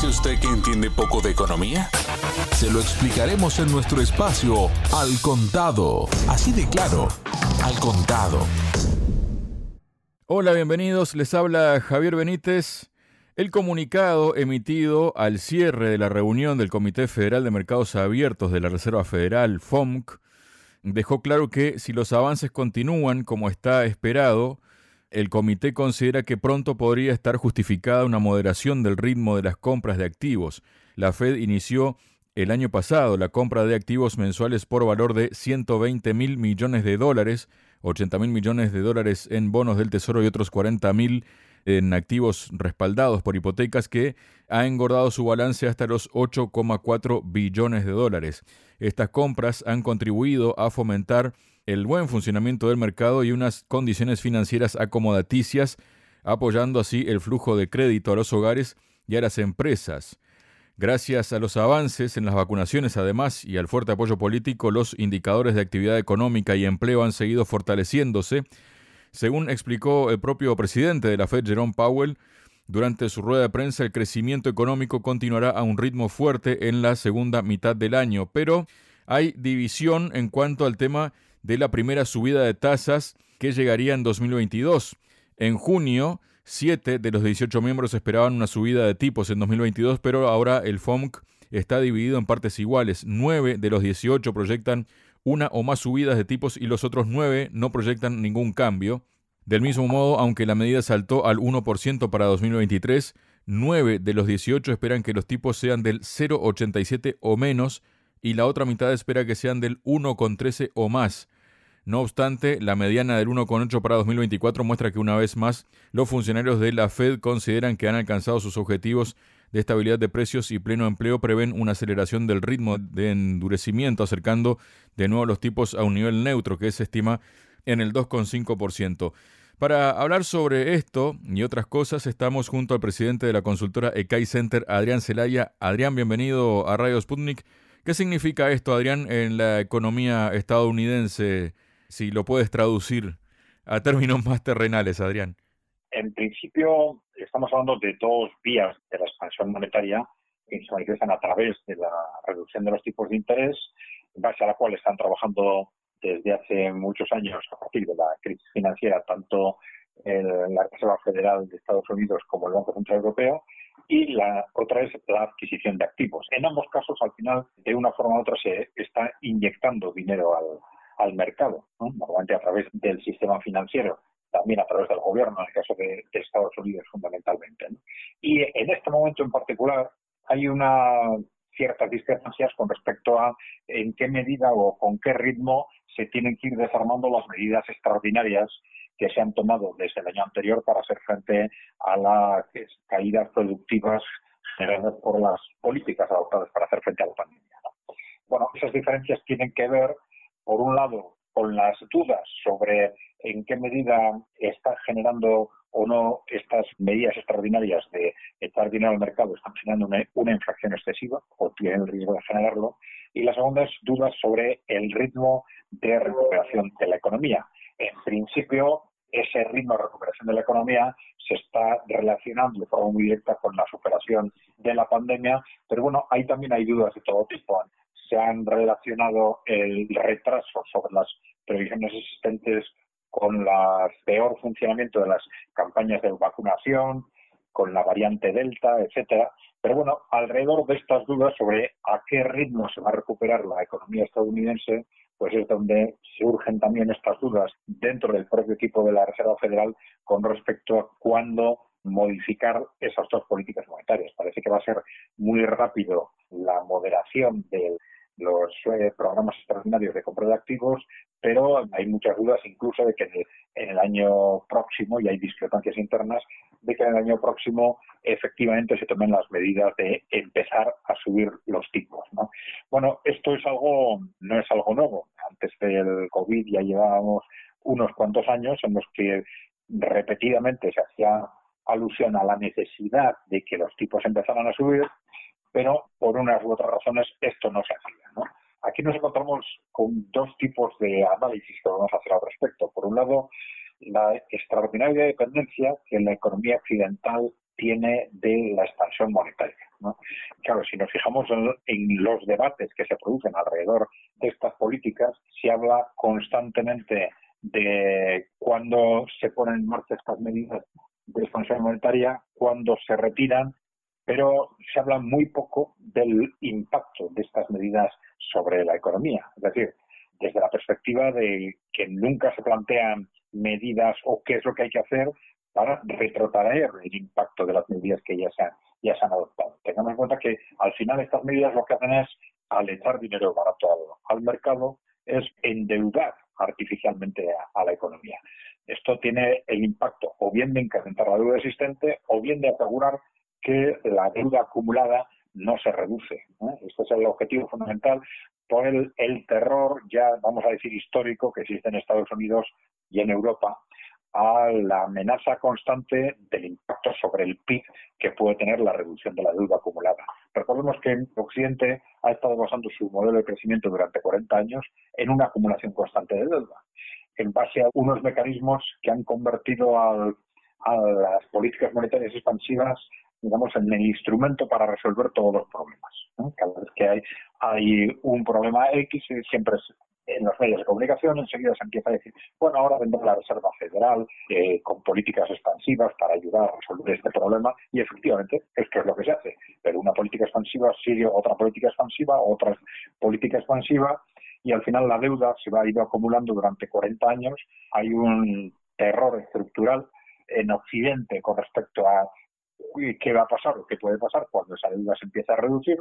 dice usted que entiende poco de economía? Se lo explicaremos en nuestro espacio Al Contado. Así de claro, Al Contado. Hola, bienvenidos. Les habla Javier Benítez. El comunicado emitido al cierre de la reunión del Comité Federal de Mercados Abiertos de la Reserva Federal, FOMC, dejó claro que si los avances continúan como está esperado, el comité considera que pronto podría estar justificada una moderación del ritmo de las compras de activos. La Fed inició el año pasado la compra de activos mensuales por valor de 120 mil millones de dólares, 80 mil millones de dólares en bonos del Tesoro y otros 40 mil en activos respaldados por hipotecas que ha engordado su balance hasta los 8,4 billones de dólares. Estas compras han contribuido a fomentar el buen funcionamiento del mercado y unas condiciones financieras acomodaticias, apoyando así el flujo de crédito a los hogares y a las empresas. Gracias a los avances en las vacunaciones, además, y al fuerte apoyo político, los indicadores de actividad económica y empleo han seguido fortaleciéndose. Según explicó el propio presidente de la Fed, Jerome Powell, durante su rueda de prensa, el crecimiento económico continuará a un ritmo fuerte en la segunda mitad del año, pero hay división en cuanto al tema de la primera subida de tasas que llegaría en 2022. En junio, 7 de los 18 miembros esperaban una subida de tipos en 2022, pero ahora el FOMC está dividido en partes iguales. 9 de los 18 proyectan una o más subidas de tipos y los otros 9 no proyectan ningún cambio. Del mismo modo, aunque la medida saltó al 1% para 2023, 9 de los 18 esperan que los tipos sean del 0,87 o menos y la otra mitad espera que sean del 1,13 o más. No obstante, la mediana del 1,8 para 2024 muestra que una vez más los funcionarios de la Fed consideran que han alcanzado sus objetivos de estabilidad de precios y pleno empleo, prevén una aceleración del ritmo de endurecimiento, acercando de nuevo los tipos a un nivel neutro que se estima en el 2,5%. Para hablar sobre esto y otras cosas, estamos junto al presidente de la consultora ECAI Center, Adrián Celaya. Adrián, bienvenido a Radio Sputnik. ¿Qué significa esto, Adrián, en la economía estadounidense? Si lo puedes traducir a términos más terrenales, Adrián. En principio, estamos hablando de dos vías de la expansión monetaria que se manifiestan a través de la reducción de los tipos de interés, en base a la cual están trabajando desde hace muchos años a partir de la crisis financiera, tanto la Reserva Federal de Estados Unidos como el Banco Central Europeo, y la otra es la adquisición de activos. En ambos casos, al final, de una forma u otra, se está inyectando dinero al, mercado, normalmente a través del sistema financiero, también a través del gobierno, en el caso de, Estados Unidos fundamentalmente. Y en este momento en particular hay una ciertas discrepancias con respecto a en qué medida o con qué ritmo se tienen que ir desarmando las medidas extraordinarias que se han tomado desde el año anterior para hacer frente a las caídas productivas generadas por las políticas adoptadas para hacer frente a la pandemia. Bueno, esas diferencias tienen que ver, por un lado, con las dudas sobre en qué medida está generando o no estas medidas extraordinarias de echar dinero al mercado están generando una, una, inflación excesiva o tienen el riesgo de generarlo. Y la segunda es dudas sobre el ritmo de recuperación de la economía. En principio, ese ritmo de recuperación de la economía se está relacionando de forma muy directa con la superación de la pandemia, pero bueno, ahí también hay dudas de todo tipo. Se han relacionado el retraso sobre las previsiones existentes con el peor funcionamiento de las campañas de vacunación, con la variante Delta, etcétera. Pero bueno, alrededor de estas dudas sobre a qué ritmo se va a recuperar la economía estadounidense, pues es donde surgen también estas dudas dentro del propio equipo de la Reserva Federal con respecto a cuándo modificar esas dos políticas monetarias. Parece que va a ser muy rápido la moderación de los eh, programas extraordinarios de compra de activos, pero hay muchas dudas incluso de que en el año próximo, y hay discrepancias internas, de que en el año próximo efectivamente se tomen las medidas de empezar a subir los tipos. ¿no? Bueno, esto es algo, no es algo nuevo. Antes del COVID ya llevábamos unos cuantos años en los que repetidamente se hacía alusión a la necesidad de que los tipos empezaran a subir, pero por unas u otras razones esto no se hacía. ¿no? Aquí nos encontramos con dos tipos de análisis que vamos a hacer al respecto. Por un lado, la extraordinaria dependencia que la economía occidental tiene de la expansión monetaria. Claro, si nos fijamos en, los debates que se producen alrededor de estas políticas, se habla constantemente de cuándo se ponen en marcha estas medidas de expansión monetaria, cuándo se retiran, pero se habla muy poco del impacto de estas medidas sobre la economía. Es decir, desde la perspectiva de que nunca se plantean medidas o qué es lo que hay que hacer para retrotraer el impacto de las medidas que ya se han, ya se han adoptado. Tengamos en cuenta que al final estas medidas lo que hacen es, al echar dinero barato al, mercado, es endeudar artificialmente a, la economía. Esto tiene el impacto o bien de incrementar la deuda existente o bien de asegurar que la deuda acumulada no se reduce. Este es el objetivo fundamental por el, el terror, ya vamos a decir histórico, que existe en Estados Unidos y en Europa a la amenaza constante del impacto sobre el PIB que puede tener la reducción de la deuda acumulada. Recordemos que Occidente ha estado basando su modelo de crecimiento durante 40 años en una acumulación constante de deuda, en base a unos mecanismos que han convertido a las políticas monetarias expansivas digamos, en el instrumento para resolver todos los problemas. Cada vez que hay, hay un problema X, siempre es en los medios de comunicación enseguida se empieza a decir, bueno, ahora vendrá la Reserva Federal eh, con políticas expansivas para ayudar a resolver este problema y efectivamente es que es lo que se hace. Pero una política expansiva sigue otra política expansiva, otra política expansiva y al final la deuda se va a ir acumulando durante 40 años. Hay un error estructural en Occidente con respecto a qué va a pasar o qué puede pasar cuando esa deuda se empieza a reducir.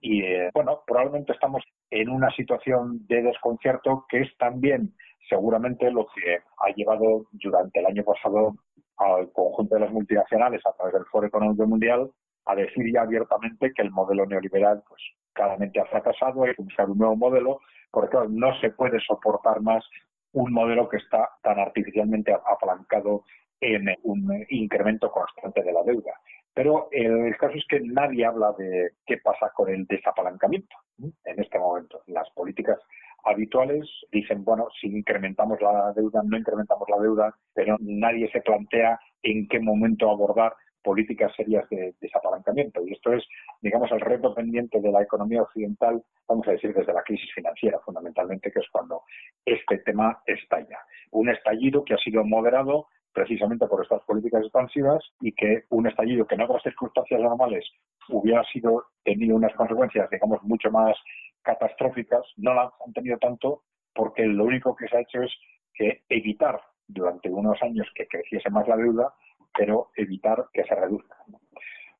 Y eh, bueno, probablemente estamos en una situación de desconcierto que es también seguramente lo que ha llevado durante el año pasado al conjunto de las multinacionales a través del Foro Económico Mundial a decir ya abiertamente que el modelo neoliberal pues claramente ha fracasado, hay que buscar un nuevo modelo, porque no se puede soportar más un modelo que está tan artificialmente apalancado en un incremento constante de la deuda. Pero el caso es que nadie habla de qué pasa con el desapalancamiento en este momento. Las políticas habituales dicen, bueno, si incrementamos la deuda, no incrementamos la deuda, pero nadie se plantea en qué momento abordar políticas serias de desapalancamiento. Y esto es, digamos, el reto pendiente de la economía occidental, vamos a decir, desde la crisis financiera, fundamentalmente, que es cuando este tema estalla. Un estallido que ha sido moderado precisamente por estas políticas expansivas y que un estallido que en otras circunstancias normales hubiera sido tenido unas consecuencias, digamos, mucho más catastróficas, no las han tenido tanto porque lo único que se ha hecho es que evitar durante unos años que creciese más la deuda, pero evitar que se reduzca.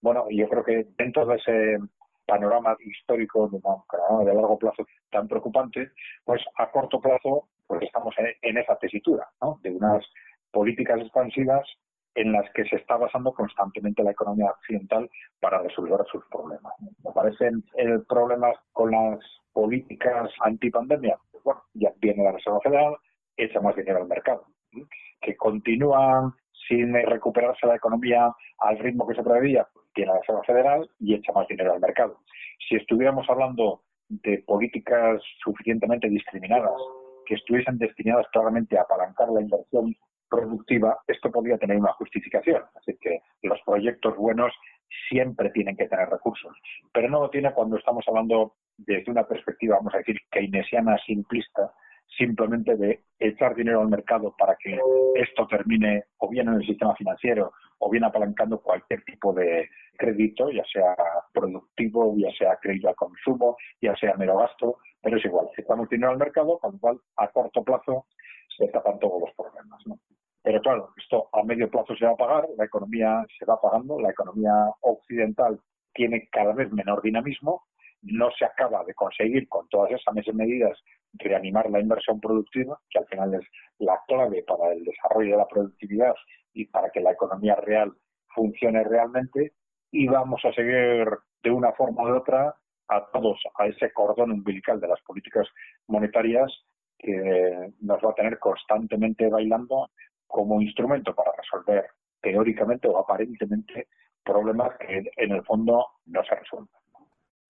Bueno, yo creo que dentro de ese panorama histórico de, de largo plazo tan preocupante, pues a corto plazo pues estamos en, esa tesitura. De unas políticas expansivas en las que se está basando constantemente la economía occidental para resolver sus problemas. Me parecen el problema con las políticas antipandemia. Bueno, ya viene la Reserva Federal, echa más dinero al mercado. Que continúan sin recuperarse la economía al ritmo que se preveía, tiene la Reserva Federal y echa más dinero al mercado. Si estuviéramos hablando de políticas suficientemente discriminadas, que estuviesen destinadas claramente a apalancar la inversión productiva, esto podría tener una justificación. Así que los proyectos buenos siempre tienen que tener recursos, pero no lo tiene cuando estamos hablando desde una perspectiva, vamos a decir, keynesiana simplista, simplemente de echar dinero al mercado para que esto termine o bien en el sistema financiero o bien apalancando cualquier tipo de crédito, ya sea productivo, ya sea crédito al consumo, ya sea mero gasto, pero es igual, echamos dinero al mercado, con lo cual a corto plazo se tapan todos los problemas. ¿no? Pero claro, esto a medio plazo se va a pagar, la economía se va pagando, la economía occidental tiene cada vez menor dinamismo, no se acaba de conseguir con todas esas medidas reanimar la inversión productiva, que al final es la clave para el desarrollo de la productividad y para que la economía real funcione realmente, y vamos a seguir de una forma u otra atados a ese cordón umbilical de las políticas monetarias que nos va a tener constantemente bailando como instrumento para resolver teóricamente o aparentemente problemas que en el fondo no se resuelven.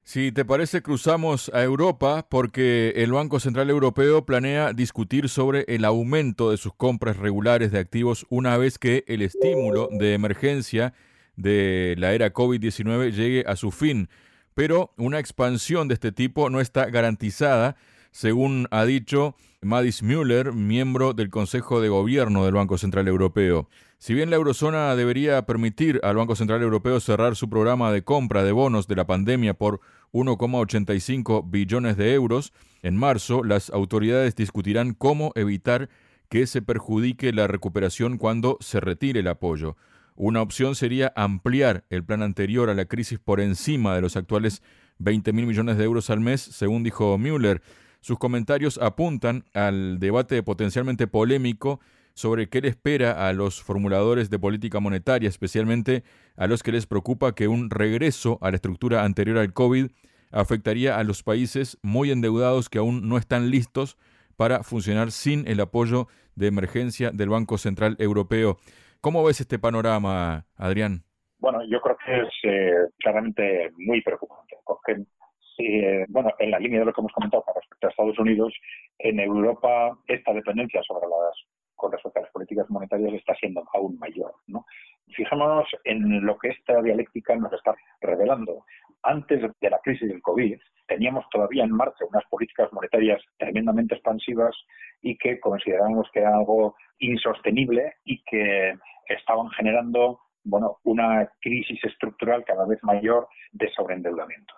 Si te parece, cruzamos a Europa porque el Banco Central Europeo planea discutir sobre el aumento de sus compras regulares de activos una vez que el estímulo de emergencia de la era COVID-19 llegue a su fin. Pero una expansión de este tipo no está garantizada, según ha dicho Madis Müller, miembro del Consejo de Gobierno del Banco Central Europeo. Si bien la eurozona debería permitir al Banco Central Europeo cerrar su programa de compra de bonos de la pandemia por 1,85 billones de euros, en marzo las autoridades discutirán cómo evitar que se perjudique la recuperación cuando se retire el apoyo. Una opción sería ampliar el plan anterior a la crisis por encima de los actuales 20 mil millones de euros al mes, según dijo Müller. Sus comentarios apuntan al debate potencialmente polémico sobre qué le espera a los formuladores de política monetaria, especialmente a los que les preocupa que un regreso a la estructura anterior al COVID afectaría a los países muy endeudados que aún no están listos para funcionar sin el apoyo de emergencia del Banco Central Europeo. ¿Cómo ves este panorama, Adrián? Bueno, yo creo que es eh, claramente muy preocupante. Eh, bueno, en la línea de lo que hemos comentado con respecto a Estados Unidos, en Europa esta dependencia sobre las con respecto a las políticas monetarias está siendo aún mayor. ¿no? Fijémonos en lo que esta dialéctica nos está revelando. Antes de la crisis del COVID, teníamos todavía en marcha unas políticas monetarias tremendamente expansivas y que considerábamos que era algo insostenible y que estaban generando bueno, una crisis estructural cada vez mayor de sobreendeudamiento.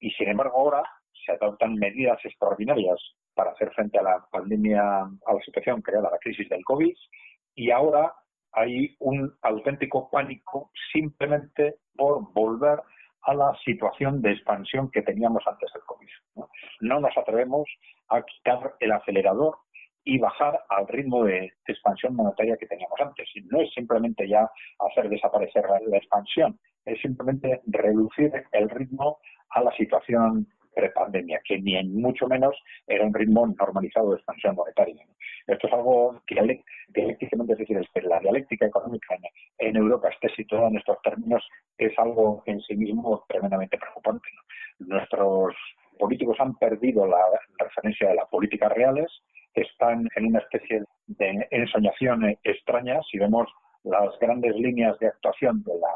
Y sin embargo ahora se adoptan medidas extraordinarias para hacer frente a la pandemia, a la situación creada, a la crisis del COVID, y ahora hay un auténtico pánico simplemente por volver a la situación de expansión que teníamos antes del COVID. No, no nos atrevemos a quitar el acelerador y bajar al ritmo de, expansión monetaria que teníamos antes. No es simplemente ya hacer desaparecer la expansión, es simplemente reducir el ritmo a la situación prepandemia, que ni en mucho menos era un ritmo normalizado de expansión monetaria. Esto es algo que dialécticamente, es decir, que la dialéctica económica en, Europa esté situada en estos términos es algo en sí mismo tremendamente preocupante. Nuestros políticos han perdido la referencia de las políticas reales, están en una especie de ensoñación extraña. Si vemos las grandes líneas de actuación de la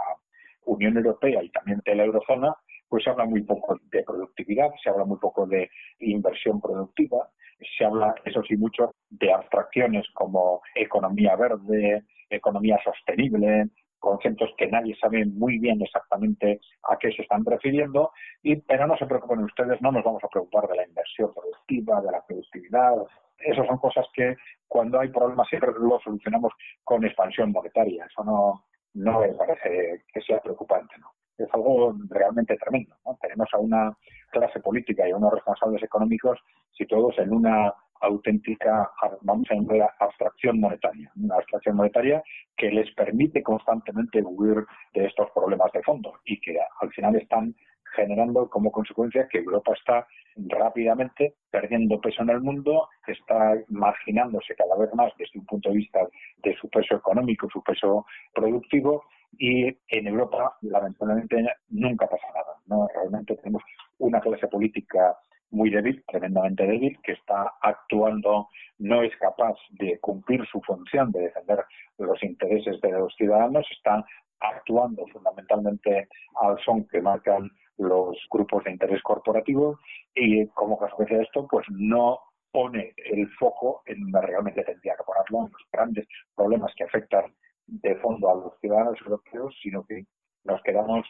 Unión Europea y también de la eurozona, pues se habla muy poco de productividad, se habla muy poco de inversión productiva, se habla, eso sí, mucho de abstracciones como economía verde, economía sostenible, conceptos que nadie sabe muy bien exactamente a qué se están refiriendo, y, pero no se preocupen ustedes, no nos vamos a preocupar de la inversión productiva, de la productividad. Esas son cosas que cuando hay problemas siempre lo solucionamos con expansión monetaria. Eso no, no me parece que sea preocupante. ¿no? Es algo realmente tremendo. Tenemos a una clase política y a unos responsables económicos situados en una auténtica, vamos a llamar, abstracción monetaria, una abstracción monetaria que les permite constantemente huir de estos problemas de fondo y que al final están generando como consecuencia que Europa está rápidamente perdiendo peso en el mundo, está marginándose cada vez más desde un punto de vista de su peso económico, su peso productivo y en Europa lamentablemente nunca pasa nada. ¿no? Realmente tenemos una clase política muy débil, tremendamente débil, que está actuando, no es capaz de cumplir su función de defender los intereses de los ciudadanos, está actuando fundamentalmente al son que marcan los grupos de interés corporativo y como consecuencia de esto, pues no pone el foco en donde realmente tendría que ponerlo, en los grandes problemas que afectan de fondo a los ciudadanos europeos, sino que nos quedamos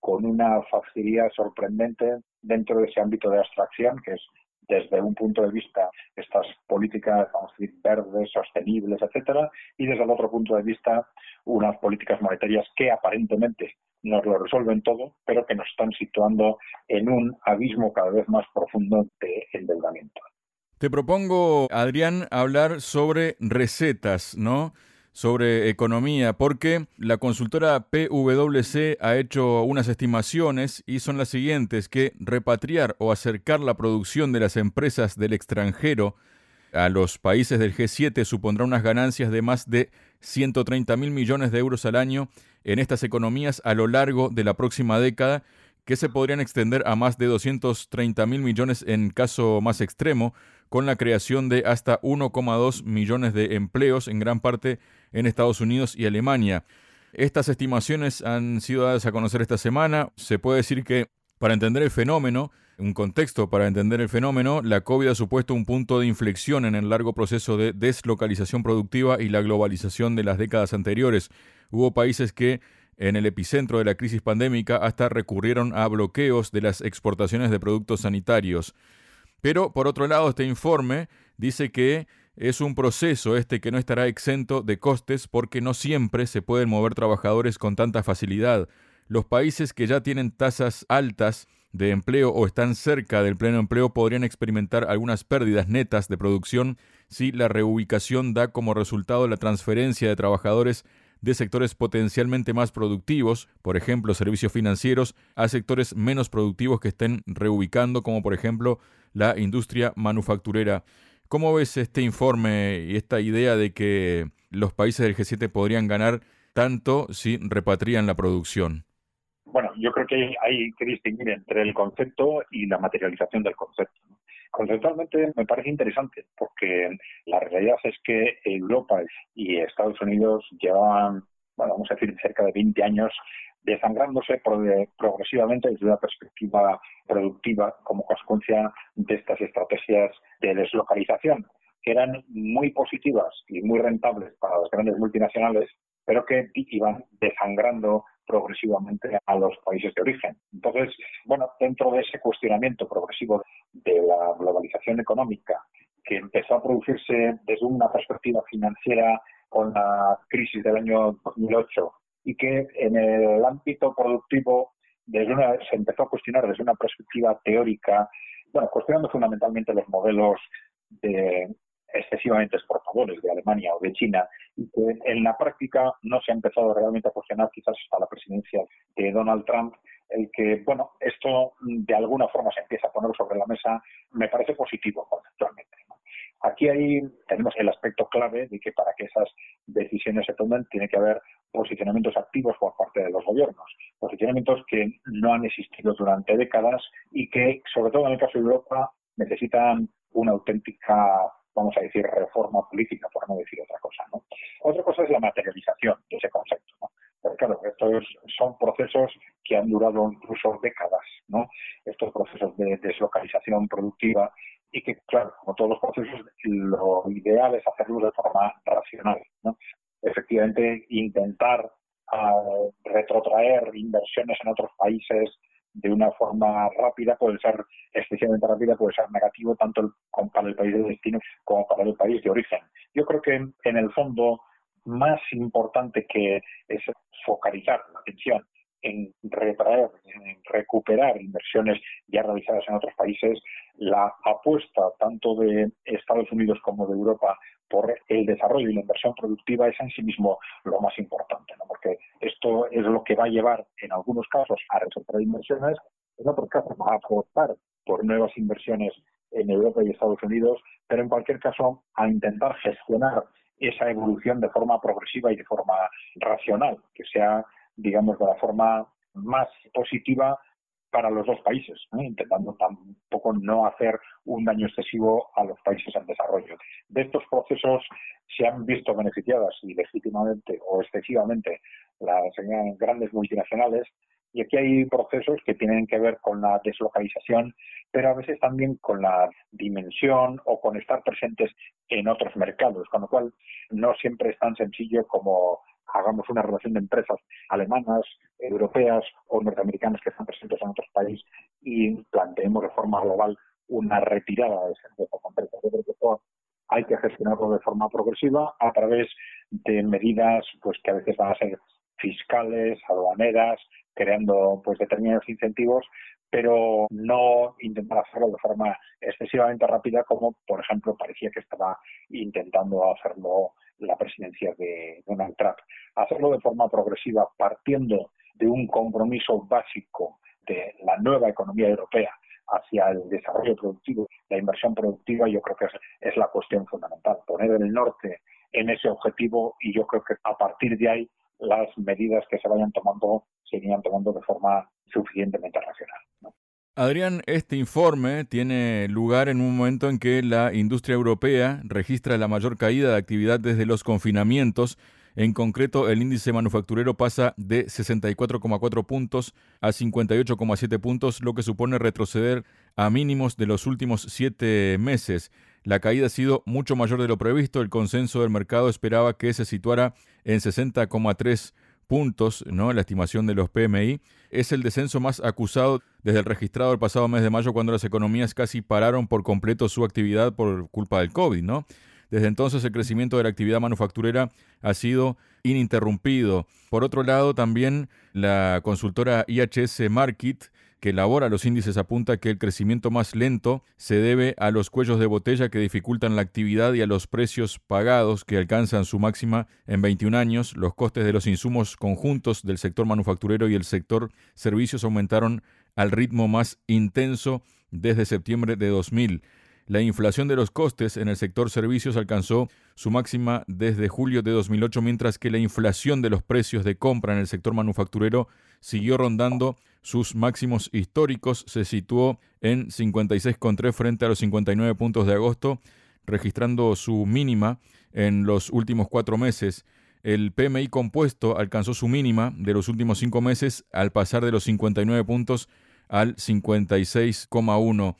con una facilidad sorprendente dentro de ese ámbito de abstracción, que es desde un punto de vista estas políticas, vamos a decir, verdes, sostenibles, etcétera, y desde el otro punto de vista unas políticas monetarias que aparentemente nos lo resuelven todo, pero que nos están situando en un abismo cada vez más profundo de endeudamiento. Te propongo, Adrián, hablar sobre recetas, ¿no? Sobre economía, porque la consultora PwC ha hecho unas estimaciones y son las siguientes, que repatriar o acercar la producción de las empresas del extranjero a los países del G7 supondrá unas ganancias de más de 130 mil millones de euros al año en estas economías a lo largo de la próxima década, que se podrían extender a más de 230 mil millones en caso más extremo, con la creación de hasta 1,2 millones de empleos, en gran parte en Estados Unidos y Alemania. Estas estimaciones han sido dadas a conocer esta semana. Se puede decir que para entender el fenómeno, un contexto para entender el fenómeno, la COVID ha supuesto un punto de inflexión en el largo proceso de deslocalización productiva y la globalización de las décadas anteriores. Hubo países que en el epicentro de la crisis pandémica hasta recurrieron a bloqueos de las exportaciones de productos sanitarios. Pero, por otro lado, este informe dice que es un proceso este que no estará exento de costes porque no siempre se pueden mover trabajadores con tanta facilidad. Los países que ya tienen tasas altas de empleo o están cerca del pleno empleo podrían experimentar algunas pérdidas netas de producción si la reubicación da como resultado la transferencia de trabajadores de sectores potencialmente más productivos, por ejemplo servicios financieros, a sectores menos productivos que estén reubicando, como por ejemplo la industria manufacturera. ¿Cómo ves este informe y esta idea de que los países del G7 podrían ganar tanto si repatrian la producción? Bueno, yo creo que hay que distinguir entre el concepto y la materialización del concepto. Conceptualmente me parece interesante porque la realidad es que Europa y Estados Unidos llevan, bueno, vamos a decir, cerca de 20 años desangrándose progresivamente desde una perspectiva productiva como consecuencia de estas estrategias de deslocalización, que eran muy positivas y muy rentables para las grandes multinacionales, pero que iban desangrando progresivamente a los países de origen. Entonces, bueno, dentro de ese cuestionamiento progresivo de la globalización económica que empezó a producirse desde una perspectiva financiera con la crisis del año 2008 y que en el ámbito productivo desde una, se empezó a cuestionar desde una perspectiva teórica, bueno, cuestionando fundamentalmente los modelos de, excesivamente exportadores de Alemania o de China y que en la práctica no se ha empezado realmente a cuestionar quizás hasta la presidencia de Donald Trump el que, bueno, esto de alguna forma se empieza a poner sobre la mesa me parece positivo conceptualmente. Aquí ahí tenemos el aspecto clave de que para que esas decisiones se tomen tiene que haber posicionamientos activos por parte de los gobiernos, posicionamientos que no han existido durante décadas y que, sobre todo en el caso de Europa, necesitan una auténtica vamos a decir, reforma política, por no decir otra cosa. Otra cosa es la materialización de ese concepto. ¿no? Claro, estos son procesos que han durado incluso décadas. Estos procesos de deslocalización productiva y que, claro, como todos los procesos, lo ideal es hacerlo de forma racional. Efectivamente, intentar uh, retrotraer inversiones en otros países de una forma rápida puede ser excesivamente rápida, puede ser negativo tanto para el país de destino como para el país de origen. Yo creo que en el fondo más importante que es focalizar la atención en retraer, en recuperar inversiones ya realizadas en otros países, la apuesta tanto de Estados Unidos como de Europa por el desarrollo y la inversión productiva es en sí mismo lo más importante, ¿no? porque esto es lo que va a llevar en algunos casos a recuperar inversiones, en otros casos a apostar por nuevas inversiones en Europa y Estados Unidos, pero en cualquier caso a intentar gestionar esa evolución de forma progresiva y de forma racional, que sea digamos, de la forma más positiva para los dos países, intentando tampoco no hacer un daño excesivo a los países en desarrollo. De estos procesos se han visto beneficiadas y legítimamente o excesivamente las grandes multinacionales y aquí hay procesos que tienen que ver con la deslocalización, pero a veces también con la dimensión o con estar presentes en otros mercados, con lo cual no siempre es tan sencillo como hagamos una relación de empresas alemanas, europeas o norteamericanas que están presentes en otros países y planteemos de forma global una retirada de ese empresa concreta. Yo creo que esto hay que gestionarlo de forma progresiva a través de medidas pues que a veces van a ser fiscales, aduaneras, creando pues determinados incentivos, pero no intentar hacerlo de forma excesivamente rápida como por ejemplo parecía que estaba intentando hacerlo la presidencia de Donald Trump. Hacerlo de forma progresiva, partiendo de un compromiso básico de la nueva economía europea hacia el desarrollo productivo, la inversión productiva, yo creo que es, es la cuestión fundamental. Poner el norte en ese objetivo y yo creo que a partir de ahí las medidas que se vayan tomando se tomando de forma suficientemente racional. Adrián, este informe tiene lugar en un momento en que la industria europea registra la mayor caída de actividad desde los confinamientos En concreto, el índice manufacturero pasa de 64,4 puntos a 58,7 puntos, lo que supone retroceder a mínimos de los últimos siete meses. La caída ha sido mucho mayor de lo previsto. El consenso del mercado esperaba que se situara en 60,3 puntos, ¿no? La estimación de los PMI es el descenso más acusado desde el registrado el pasado mes de mayo cuando las economías casi pararon por completo su actividad por culpa del COVID, ¿no? Desde entonces el crecimiento de la actividad manufacturera ha sido ininterrumpido. Por otro lado, también la consultora IHS Market que elabora los índices apunta que el crecimiento más lento se debe a los cuellos de botella que dificultan la actividad y a los precios pagados que alcanzan su máxima en 21 años. Los costes de los insumos conjuntos del sector manufacturero y el sector servicios aumentaron al ritmo más intenso desde septiembre de 2000. La inflación de los costes en el sector servicios alcanzó su máxima desde julio de 2008, mientras que la inflación de los precios de compra en el sector manufacturero siguió rondando sus máximos históricos, se situó en 56,3 frente a los 59 puntos de agosto, registrando su mínima en los últimos cuatro meses. El PMI compuesto alcanzó su mínima de los últimos cinco meses al pasar de los 59 puntos al 56,1.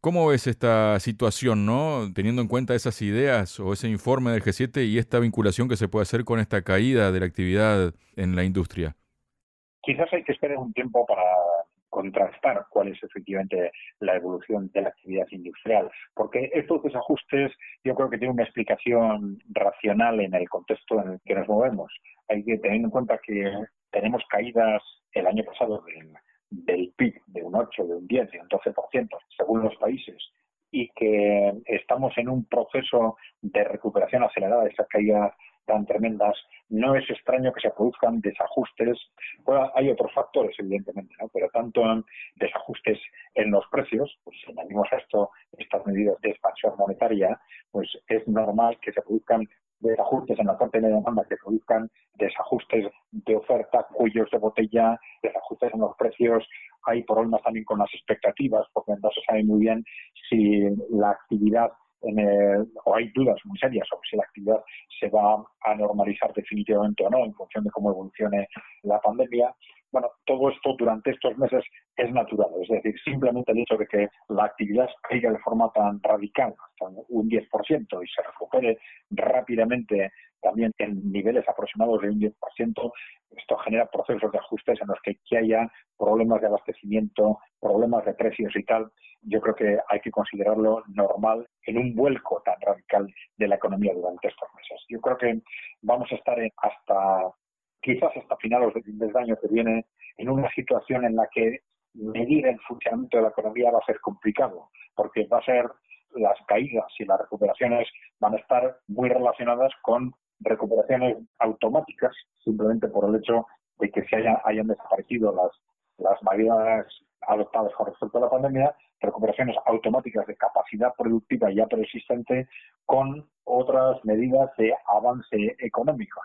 ¿Cómo ves esta situación, no? Teniendo en cuenta esas ideas o ese informe del G7 y esta vinculación que se puede hacer con esta caída de la actividad en la industria. Quizás hay que esperar un tiempo para contrastar cuál es efectivamente la evolución de la actividad industrial, porque estos desajustes yo creo que tienen una explicación racional en el contexto en el que nos movemos. Hay que tener en cuenta que tenemos caídas el año pasado del del PIB de un 8, de un 10, de un 12%, según los países, y que estamos en un proceso de recuperación acelerada de esas caídas tan tremendas, no es extraño que se produzcan desajustes. hay otros factores, evidentemente, ¿no? pero tanto desajustes en los precios, pues si añadimos a esto estas medidas de expansión monetaria, pues es normal que se produzcan desajustes en la parte de demanda que produzcan desajustes de oferta, cuellos de botella, desajustes en los precios. Hay problemas también con las expectativas, porque no se sabe muy bien si la actividad en o hay dudas muy serias sobre si la actividad se va a normalizar definitivamente o no en función de cómo evolucione la pandemia. Bueno, todo esto durante estos meses es natural, es decir, simplemente el hecho de que la actividad caiga de forma tan radical, hasta un 10%, y se recupere rápidamente también en niveles aproximados de un 10%, esto genera procesos de ajustes en los que, haya problemas de abastecimiento, problemas de precios y tal. Yo creo que hay que considerarlo normal en un vuelco tan radical de la economía durante estos meses. Yo creo que vamos a estar hasta quizás hasta finales del año que viene, en una situación en la que medir el funcionamiento de la economía va a ser complicado, porque va a ser las caídas y las recuperaciones van a estar muy relacionadas con recuperaciones automáticas, simplemente por el hecho de que se hayan, desaparecido las, las medidas adoptadas con respecto a la pandemia, recuperaciones automáticas de capacidad productiva ya preexistente con otras medidas de avance económico,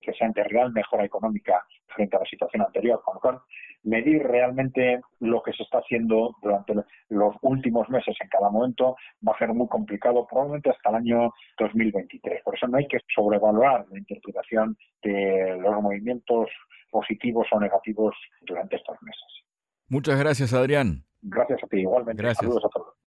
que sean de real mejora económica frente a la situación anterior. Con lo cual, medir realmente lo que se está haciendo durante los últimos meses en cada momento va a ser muy complicado, probablemente hasta el año 2023. Por eso no hay que sobrevaluar la interpretación de los movimientos positivos o negativos durante estos meses. Muchas gracias, Adrián. Gracias a ti, igualmente. Gracias. Saludos a todos.